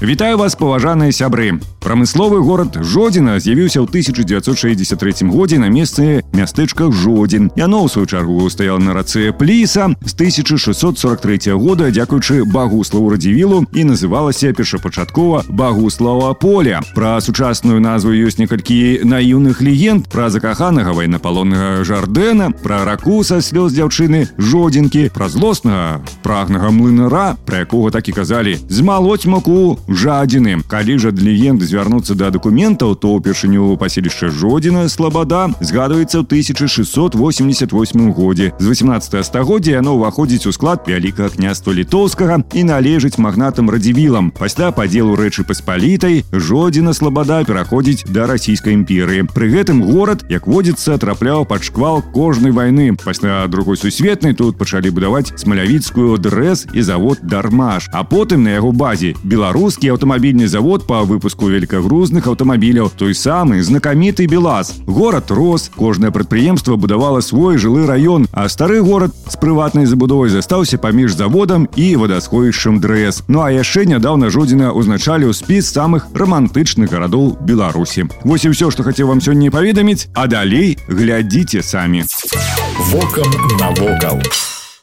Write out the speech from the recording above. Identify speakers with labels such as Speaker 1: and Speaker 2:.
Speaker 1: Вітаю вас паважаныя сябры прамысловы горад жодзіна з'явіўся ў 1963 годзе на месцы мястэчка жодзін яно ў сваю чаргу стаяла на рацэ пліса з 1643 года дзякуючы багуславу радзівілу і называлася першапачаткова багуслава поля пра сучасную назву ёсць некалькі наіўных легенд пра закаханага вайнапалоннага жардена пра раку са слёз дзяўчыны жодзінкі пра злоснага прагнага млынара пра якога так і казалі змалоць маку жадзіны калі жа легенды звярнуцца да дакументаў то ўпершыню паселішча жодзіна слабада згадваецца ў 1688 годзе з 18 стагоддзя яно ўваходзіць у склад вялікага княства літоўскага і належыць магнатам радзівілам пасля падзелу рэчы паспалітай жодзіна слабада пераходзіць да расійскай імперыі пры гэтым горад як водзіцца трапляў пад шквал кожнай вайны пасля другой сусветнай тут пачалі будаваць смалявіцкую дрэс і завод дармаш а потым на яго базе беларус беларускі аўтамабільны завод по выпуску великагрузных аўтамабіляў той самы знакаміты белаз город рос кожнае прадпрыемства будавала свой жылы раён а стары горад з прыватнай забудовай застаўся паміж заводам і вадасховішчам дрэс ну а яшчэ нядаўна жодзіна узначалі ў спіс самых романтычных гарадоў беларусі вось і ўсё што хацеў вам сёння паведаміць а далей глядзіце самі
Speaker 2: Вокам навокал.